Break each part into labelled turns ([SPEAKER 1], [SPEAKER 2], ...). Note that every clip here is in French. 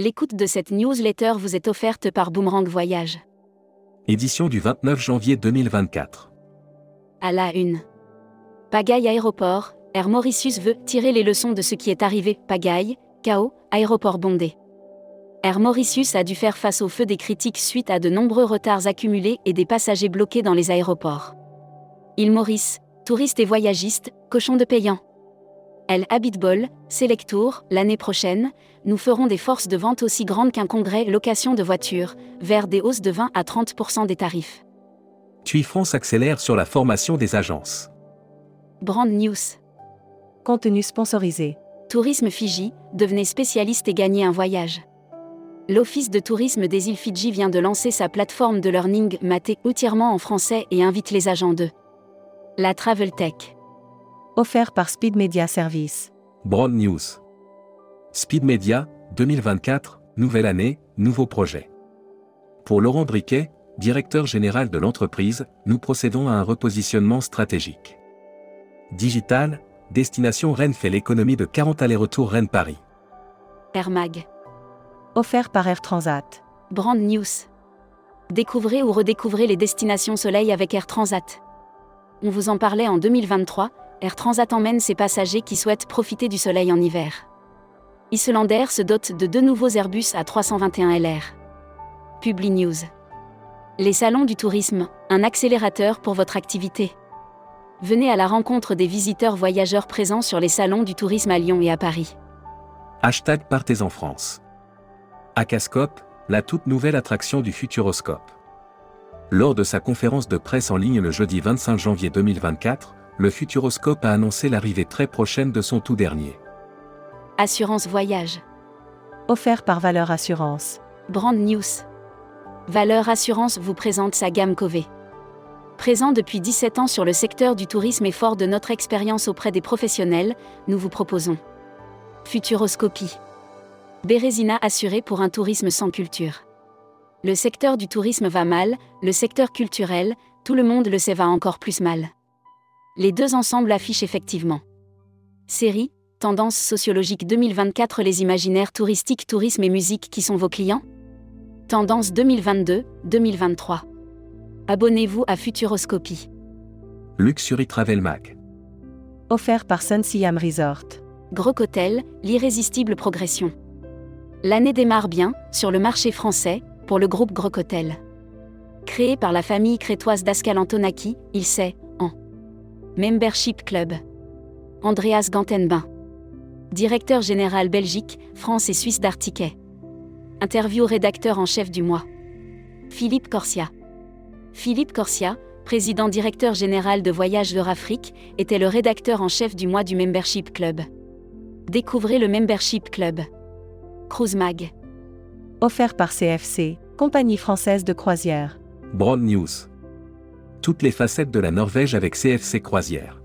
[SPEAKER 1] L'écoute de cette newsletter vous est offerte par Boomerang Voyage.
[SPEAKER 2] Édition du 29 janvier 2024.
[SPEAKER 1] À la une. Pagaille Aéroport, Air Mauritius veut tirer les leçons de ce qui est arrivé. Pagaille, chaos, aéroport bondé. Air Mauritius a dû faire face au feu des critiques suite à de nombreux retards accumulés et des passagers bloqués dans les aéroports. Île Maurice, touristes et voyagistes, cochons de payants. El Habitbol, Selectour, l'année prochaine, nous ferons des forces de vente aussi grandes qu'un congrès location de voitures, vers des hausses de 20 à 30% des tarifs.
[SPEAKER 2] TUI France accélère sur la formation des agences.
[SPEAKER 1] Brand News.
[SPEAKER 3] Contenu sponsorisé.
[SPEAKER 1] Tourisme Fiji, devenez spécialiste et gagnez un voyage. L'Office de tourisme des îles Fidji vient de lancer sa plateforme de learning maté entièrement en français et invite les agents de la Travel Tech.
[SPEAKER 3] Offert par Speed Media Service.
[SPEAKER 2] Broad News. Speed Media, 2024, nouvelle année, nouveau projet. Pour Laurent Briquet, directeur général de l'entreprise, nous procédons à un repositionnement stratégique. Digital, destination Rennes fait l'économie de 40 allers-retours Rennes-Paris.
[SPEAKER 1] Air Mag.
[SPEAKER 3] Offert par Air Transat.
[SPEAKER 1] Brand News. Découvrez ou redécouvrez les destinations soleil avec Air Transat. On vous en parlait en 2023, Air Transat emmène ses passagers qui souhaitent profiter du soleil en hiver. Islander se dote de deux nouveaux Airbus à 321 LR. Publi News. Les salons du tourisme, un accélérateur pour votre activité. Venez à la rencontre des visiteurs voyageurs présents sur les salons du tourisme à Lyon et à Paris.
[SPEAKER 2] Hashtag Partez en France. Acascope, la toute nouvelle attraction du Futuroscope. Lors de sa conférence de presse en ligne le jeudi 25 janvier 2024, le Futuroscope a annoncé l'arrivée très prochaine de son tout dernier.
[SPEAKER 1] Assurance Voyage.
[SPEAKER 3] Offert par Valeur Assurance.
[SPEAKER 1] Brand News. Valeur Assurance vous présente sa gamme Cové. Présent depuis 17 ans sur le secteur du tourisme et fort de notre expérience auprès des professionnels, nous vous proposons Futuroscopie. Bérésina assuré pour un tourisme sans culture. Le secteur du tourisme va mal, le secteur culturel, tout le monde le sait, va encore plus mal. Les deux ensemble affichent effectivement. Série, Tendance sociologique 2024 Les imaginaires touristiques, tourisme et musique qui sont vos clients Tendance 2022-2023. Abonnez-vous à Futuroscopie.
[SPEAKER 2] Luxury Travel Mag.
[SPEAKER 3] Offert par Sun Siam Resort.
[SPEAKER 1] Grocotel, l'irrésistible progression. L'année démarre bien, sur le marché français, pour le groupe Grocotel. Créé par la famille crétoise d'Ascal Antonaki, il s'est, en Membership Club. Andreas Gantenbain. Directeur général Belgique, France et Suisse d'Artiquet. Interview rédacteur en chef du mois. Philippe Corsia. Philippe Corsia, président directeur général de Voyage Afrique, était le rédacteur en chef du mois du Membership Club. Découvrez le Membership Club. Cruise Mag.
[SPEAKER 3] Offert par CFC, compagnie française de croisière.
[SPEAKER 2] Broad News. Toutes les facettes de la Norvège avec CFC Croisière.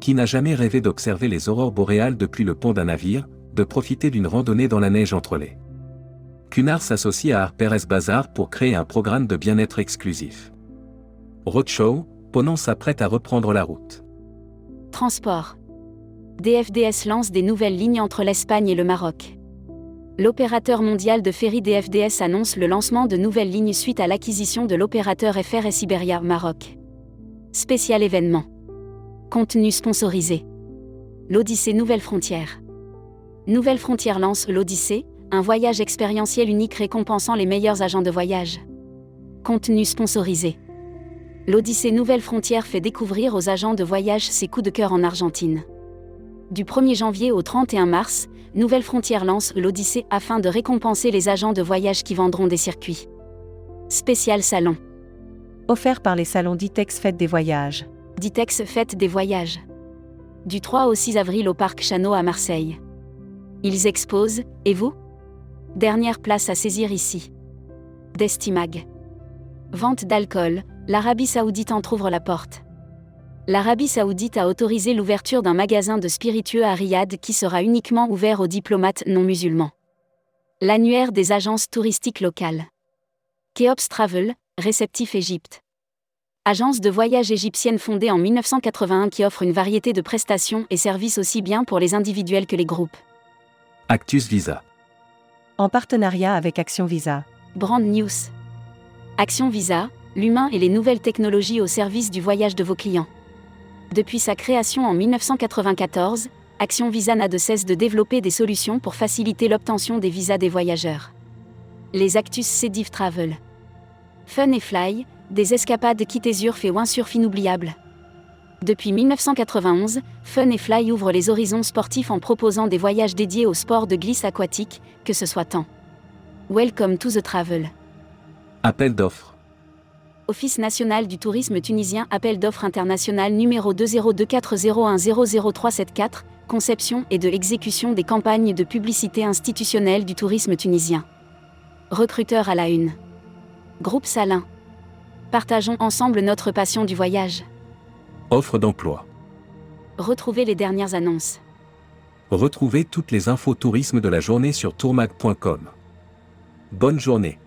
[SPEAKER 2] Qui n'a jamais rêvé d'observer les aurores boréales depuis le pont d'un navire, de profiter d'une randonnée dans la neige entre les Cunard s'associe à Harper's Bazaar pour créer un programme de bien-être exclusif. Roadshow, Ponant s'apprête à reprendre la route.
[SPEAKER 1] Transport. DFDS lance des nouvelles lignes entre l'Espagne et le Maroc. L'opérateur mondial de ferry DFDS annonce le lancement de nouvelles lignes suite à l'acquisition de l'opérateur FRS Iberia Maroc. Spécial événement. Contenu sponsorisé. L'Odyssée Nouvelle Frontière. Nouvelle Frontière lance l'Odyssée, un voyage expérientiel unique récompensant les meilleurs agents de voyage. Contenu sponsorisé. L'Odyssée Nouvelle Frontière fait découvrir aux agents de voyage ses coups de cœur en Argentine. Du 1er janvier au 31 mars, Nouvelle Frontière lance l'Odyssée afin de récompenser les agents de voyage qui vendront des circuits. Spécial salon.
[SPEAKER 3] Offert par les salons Ditex Fête des Voyages.
[SPEAKER 1] Ditex Fête des Voyages. Du 3 au 6 avril au Parc Chano à Marseille. Ils exposent, et vous? Dernière place à saisir ici. Destimag. Vente d'alcool, l'Arabie Saoudite entr'ouvre la porte. L'Arabie Saoudite a autorisé l'ouverture d'un magasin de spiritueux à Riyad qui sera uniquement ouvert aux diplomates non musulmans. L'annuaire des agences touristiques locales. Keops Travel, réceptif Égypte. Agence de voyage égyptienne fondée en 1981 qui offre une variété de prestations et services aussi bien pour les individuels que les groupes.
[SPEAKER 2] Actus Visa.
[SPEAKER 3] En partenariat avec Action Visa.
[SPEAKER 1] Brand News. Action Visa, l'humain et les nouvelles technologies au service du voyage de vos clients. Depuis sa création en 1994, Action Visa n'a de cesse de développer des solutions pour faciliter l'obtention des visas des voyageurs. Les Actus Cediv Travel. Fun et Fly, des escapades quittésures et windsurf inoubliables. Depuis 1991, Fun et Fly ouvre les horizons sportifs en proposant des voyages dédiés au sport de glisse aquatique, que ce soit temps. Welcome to the travel.
[SPEAKER 2] Appel d'offres.
[SPEAKER 1] Office national du tourisme tunisien Appel d'offres international numéro 20240100374, conception et de exécution des campagnes de publicité institutionnelle du tourisme tunisien. Recruteur à la une. Groupe Salin. Partageons ensemble notre passion du voyage.
[SPEAKER 2] Offre d'emploi.
[SPEAKER 1] Retrouvez les dernières annonces.
[SPEAKER 2] Retrouvez toutes les infos tourisme de la journée sur tourmag.com. Bonne journée.